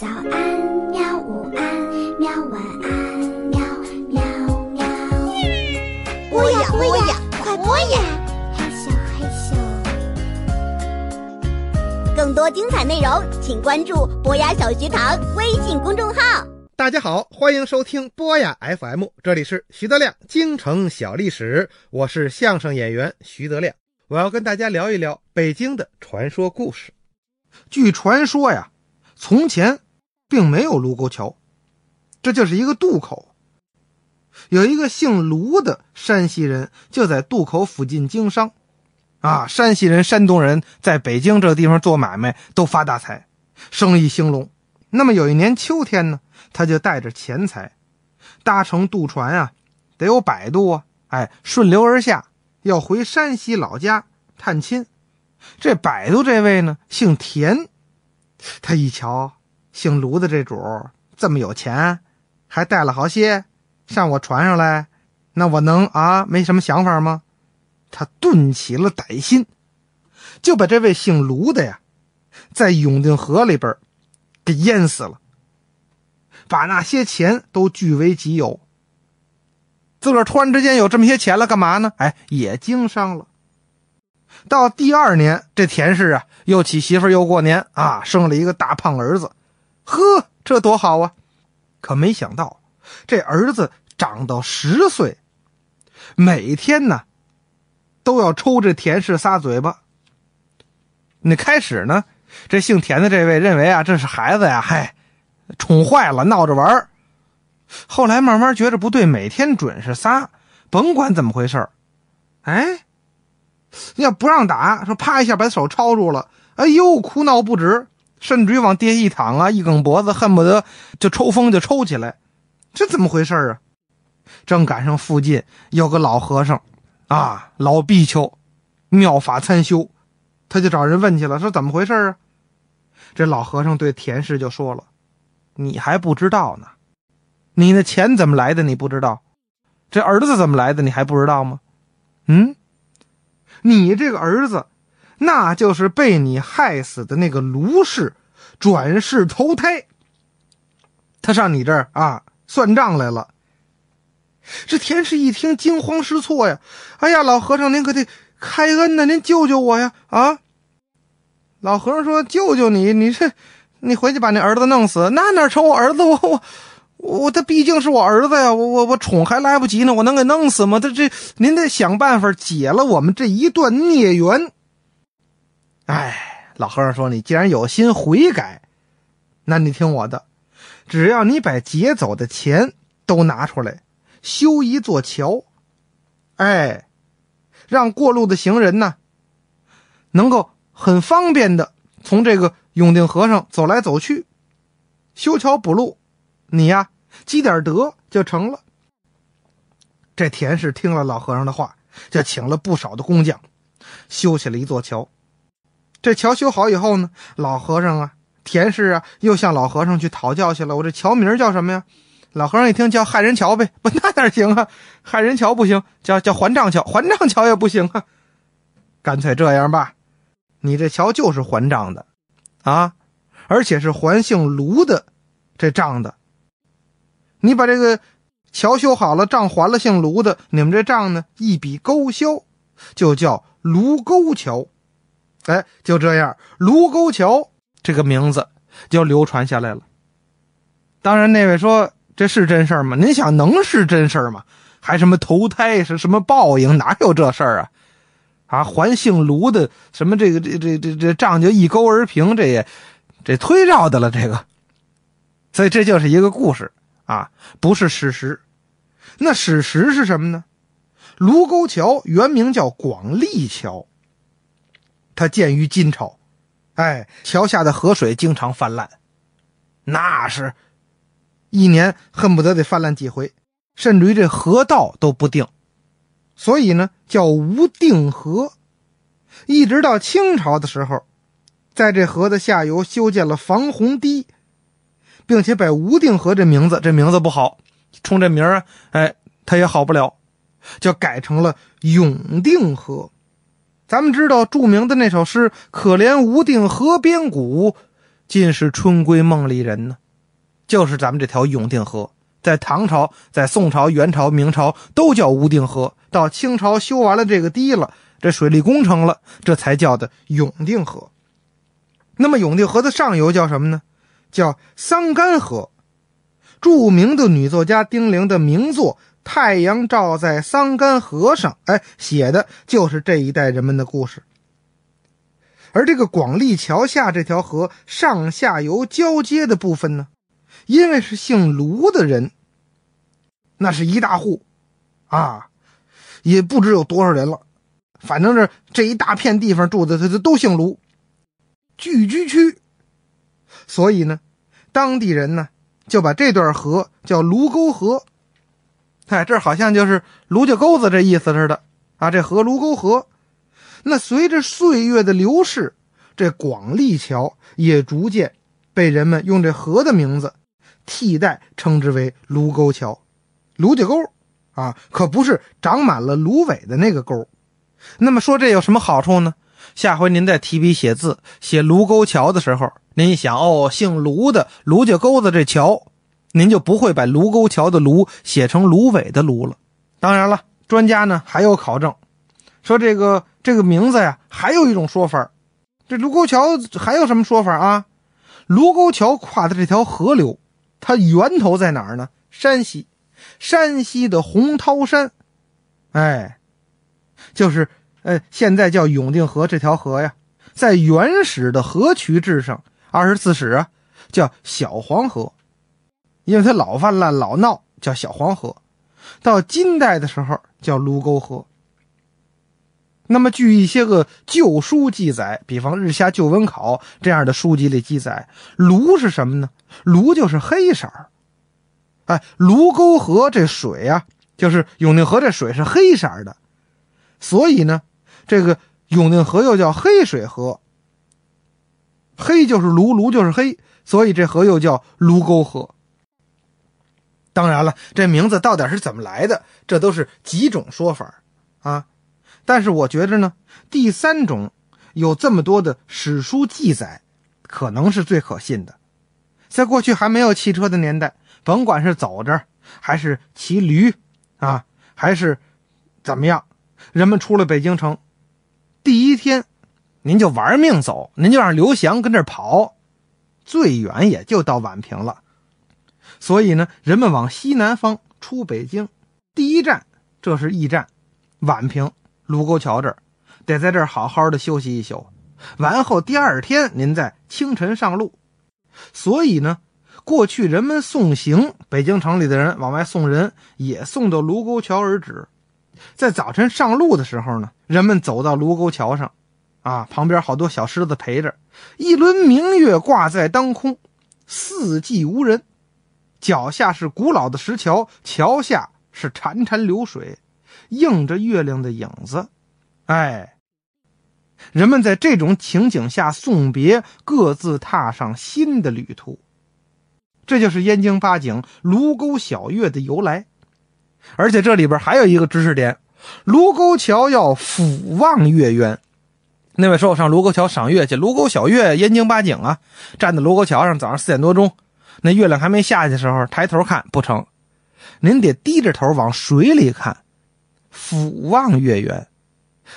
早安，喵！午安，喵！晚安，喵喵喵。播呀播呀，快播呀！害羞害羞。更多精彩内容，请关注博雅小学堂微信公众号。大家好，欢迎收听波雅 FM，这里是徐德亮京城小历史，我是相声演员徐德亮，我要跟大家聊一聊北京的传说故事。据传说呀，从前并没有卢沟桥，这就是一个渡口。有一个姓卢的山西人就在渡口附近经商，啊，山西人、山东人在北京这个地方做买卖都发大财，生意兴隆。那么有一年秋天呢，他就带着钱财，搭乘渡船啊，得有百渡啊，哎，顺流而下，要回山西老家探亲。这摆渡这位呢，姓田，他一瞧姓卢的这主这么有钱，还带了好些，上我船上来，那我能啊没什么想法吗？他顿起了歹心，就把这位姓卢的呀，在永定河里边给淹死了，把那些钱都据为己有。自个儿突然之间有这么些钱了，干嘛呢？哎，也经商了。到第二年，这田氏啊又娶媳妇又过年啊，生了一个大胖儿子。呵，这多好啊！可没想到，这儿子长到十岁，每天呢都要抽这田氏仨嘴巴。那开始呢，这姓田的这位认为啊，这是孩子呀，嗨，宠坏了，闹着玩。后来慢慢觉着不对，每天准是仨，甭管怎么回事，哎。要不让打，说啪一下把手抄住了，哎呦，哭闹不止，甚至于往地下一躺啊，一梗脖子，恨不得就抽风就抽起来，这怎么回事啊？正赶上附近有个老和尚，啊，老比丘，妙法参修，他就找人问去了，说怎么回事啊？这老和尚对田氏就说了：“你还不知道呢，你那钱怎么来的？你不知道，这儿子怎么来的？你还不知道吗？嗯？”你这个儿子，那就是被你害死的那个卢氏，转世投胎。他上你这儿啊算账来了。这田氏一听惊慌失措呀！哎呀，老和尚您可得开恩呐，您救救我呀！啊！老和尚说：“救救你，你这，你回去把那儿子弄死。那哪成我儿子？我我。”我他毕竟是我儿子呀，我我我宠还来不及呢，我能给弄死吗？他这您得想办法解了我们这一段孽缘。哎，老和尚说，你既然有心悔改，那你听我的，只要你把劫走的钱都拿出来，修一座桥，哎，让过路的行人呢，能够很方便的从这个永定河上走来走去，修桥补路。你呀，积点德就成了。这田氏听了老和尚的话，就请了不少的工匠，修起了一座桥。这桥修好以后呢，老和尚啊，田氏啊，又向老和尚去讨教去了。我这桥名叫什么呀？老和尚一听，叫害人桥呗。不，那哪行啊？害人桥不行，叫叫还账桥。还账桥也不行啊。干脆这样吧，你这桥就是还账的，啊，而且是还姓卢的这账的。你把这个桥修好了，账还了姓卢的，你们这账呢一笔勾销，就叫卢沟桥。哎，就这样，卢沟桥这个名字就流传下来了。当然，那位说这是真事儿吗？您想能是真事儿吗？还什么投胎是什么报应？哪有这事儿啊？啊，还姓卢的什么这个这这这这账就一勾而平，这也这忒绕的了。这个，所以这就是一个故事。啊，不是史实，那史实是什么呢？卢沟桥原名叫广利桥，它建于金朝，哎，桥下的河水经常泛滥，那是一年恨不得得泛滥几回，甚至于这河道都不定，所以呢叫无定河。一直到清朝的时候，在这河的下游修建了防洪堤。并且把无定河这名字，这名字不好，冲这名儿啊，哎，他也好不了，就改成了永定河。咱们知道著名的那首诗：“可怜无定河边骨，尽是春闺梦里人呢。就是咱们这条永定河，在唐朝、在宋朝、元朝、明朝都叫无定河，到清朝修完了这个堤了，这水利工程了，这才叫的永定河。那么永定河的上游叫什么呢？叫桑干河。著名的女作家丁玲的名作《太阳照在桑干河上》，哎，写的就是这一代人们的故事。而这个广利桥下这条河上下游交接的部分呢，因为是姓卢的人，那是一大户，啊，也不知有多少人了，反正是这一大片地方住的，他都姓卢，聚居区。所以呢，当地人呢。就把这段河叫卢沟河，哎，这好像就是卢家沟子这意思似的啊。这河卢沟河，那随着岁月的流逝，这广利桥也逐渐被人们用这河的名字替代，称之为卢沟桥。卢家沟啊，可不是长满了芦苇的那个沟。那么说这有什么好处呢？下回您再提笔写字写卢沟桥的时候。您一想哦，姓卢的卢家沟子这桥，您就不会把卢沟桥的卢写成芦苇的芦了。当然了，专家呢还有考证，说这个这个名字呀，还有一种说法。这卢沟桥还有什么说法啊？卢沟桥跨的这条河流，它源头在哪儿呢？山西，山西的洪涛山，哎，就是呃，现在叫永定河这条河呀，在原始的河渠制上。二十四史啊，叫小黄河，因为它老泛滥、老闹，叫小黄河。到金代的时候叫卢沟河。那么，据一些个旧书记载，比方《日下旧文考》这样的书籍里记载，卢是什么呢？卢就是黑色儿。哎，卢沟河这水啊，就是永定河这水是黑色的，所以呢，这个永定河又叫黑水河。黑就是卢，卢就是黑，所以这河又叫卢沟河。当然了，这名字到底是怎么来的，这都是几种说法啊。但是我觉着呢，第三种有这么多的史书记载，可能是最可信的。在过去还没有汽车的年代，甭管是走着还是骑驴啊，还是怎么样，人们出了北京城，第一天。您就玩命走，您就让刘翔跟这跑，最远也就到宛平了。所以呢，人们往西南方出北京，第一站这是驿站，宛平卢沟桥这儿，得在这儿好好的休息一宿。完后第二天您再清晨上路。所以呢，过去人们送行，北京城里的人往外送人，也送到卢沟桥而止。在早晨上路的时候呢，人们走到卢沟桥上。啊，旁边好多小狮子陪着，一轮明月挂在当空，四季无人。脚下是古老的石桥，桥下是潺潺流水，映着月亮的影子。哎，人们在这种情景下送别，各自踏上新的旅途。这就是燕京八景卢沟晓月的由来。而且这里边还有一个知识点：卢沟桥要俯望月圆。那位说：“我上卢沟桥赏月去，卢沟晓月，燕京八景啊！站在卢沟桥上，早上四点多钟，那月亮还没下去的时候，抬头看不成，您得低着头往水里看，俯望月圆。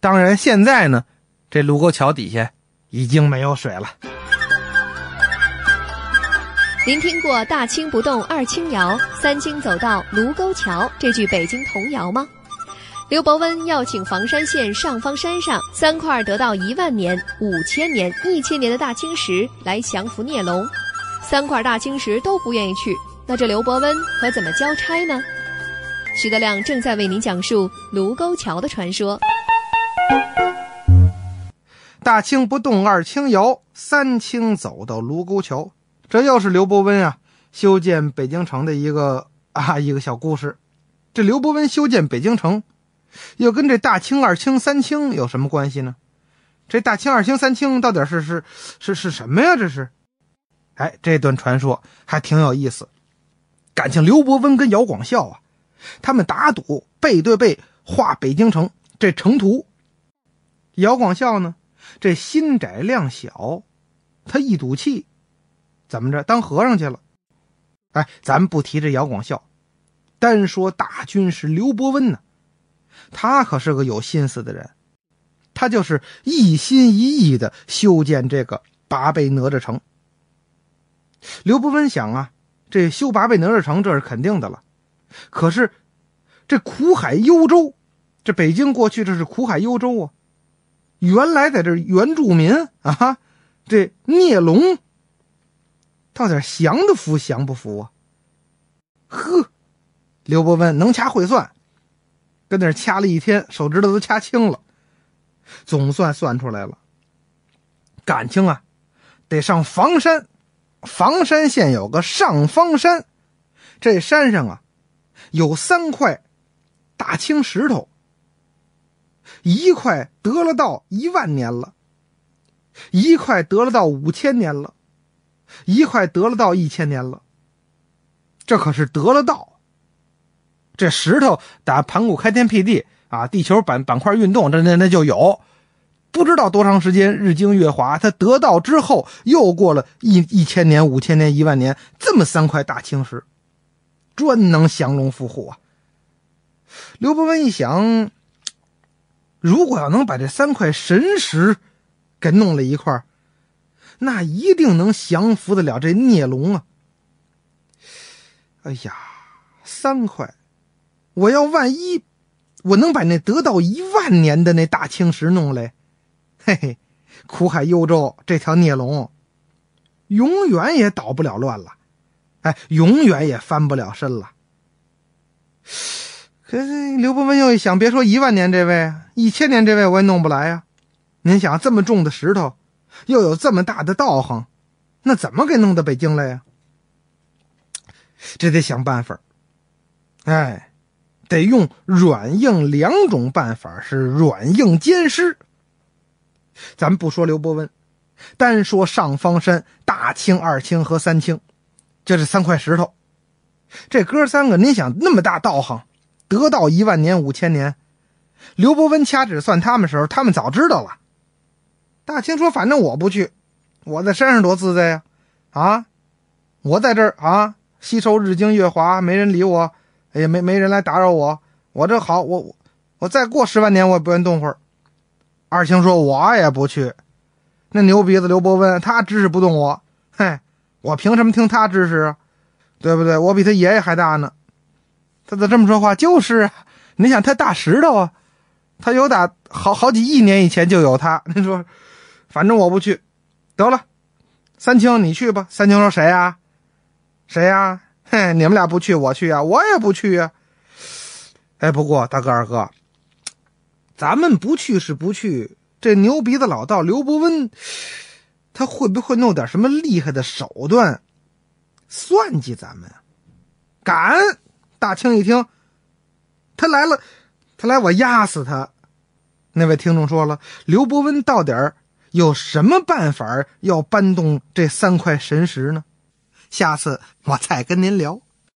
当然，现在呢，这卢沟桥底下已经没有水了。”您听过“大清不动二清窑，三清走到卢沟桥”这句北京童谣吗？刘伯温要请房山县上方山上三块得到一万年、五千年、一千年的大青石来降服孽龙，三块大青石都不愿意去，那这刘伯温可怎么交差呢？徐德亮正在为您讲述卢沟桥的传说。大清不动二清窑，三清走到卢沟桥，这又是刘伯温啊修建北京城的一个啊一个小故事。这刘伯温修建北京城。又跟这大清、二清、三清有什么关系呢？这大清、二清、三清到底是是是是什么呀？这是，哎，这段传说还挺有意思。感情刘伯温跟姚广孝啊，他们打赌背对背画北京城这城图。姚广孝呢，这心窄量小，他一赌气怎么着当和尚去了？哎，咱不提这姚广孝，单说大军师刘伯温呢，他可是个有心思的人，他就是一心一意的修建这个八倍哪吒城。刘伯温想啊，这修八倍哪吒城这是肯定的了，可是这苦海幽州，这北京过去这是苦海幽州啊，原来在这原住民啊，这聂龙。到底降的服降不服啊？呵，刘伯温能掐会算，跟那掐了一天，手指头都掐青了，总算算出来了。感情啊，得上房山，房山县有个上方山，这山上啊，有三块大青石头，一块得了道一万年了，一块得了道五千年了。一块得了道一千年了，这可是得了道。这石头打盘古开天辟地啊，地球板板块运动，这那那就有，不知道多长时间，日精月华，他得道之后又过了一一千年、五千年、一万年，这么三块大青石，专能降龙伏虎啊！刘伯温一想，如果要能把这三块神石给弄了一块那一定能降服得了这孽龙啊！哎呀，三块，我要万一我能把那得到一万年的那大青石弄来，嘿嘿，苦海幽州这条孽龙永远也捣不了乱了，哎，永远也翻不了身了。可是刘伯温又一想，别说一万年这位，一千年这位我也弄不来呀！您想，这么重的石头。又有这么大的道行，那怎么给弄到北京来呀？这得想办法哎，得用软硬两种办法，是软硬兼施。咱不说刘伯温，单说上方山大清、二清和三清，就这三块石头，这哥三个，您想那么大道行，得道一万年、五千年，刘伯温掐指算他们时候，他们早知道了。大清说：“反正我不去，我在山上多自在呀！啊，我在这儿啊，吸收日精月华，没人理我，也没没人来打扰我，我这好，我我我再过十万年，我也不愿动会儿。”二清说：“我也不去，那牛鼻子刘伯温，他指使不动我，嘿，我凭什么听他指使啊？对不对？我比他爷爷还大呢。他咋这么说话？就是啊，你想他大石头啊，他有打好好几亿年以前就有他，您说。”反正我不去，得了，三清你去吧。三清说：“谁呀？谁呀？嘿，你们俩不去，我去呀，我也不去呀。哎，不过大哥二哥，咱们不去是不去，这牛鼻子老道刘伯温，他会不会弄点什么厉害的手段，算计咱们？敢？大清一听，他来了，他来，我压死他。那位听众说了，刘伯温到底。有什么办法要搬动这三块神石呢？下次我再跟您聊。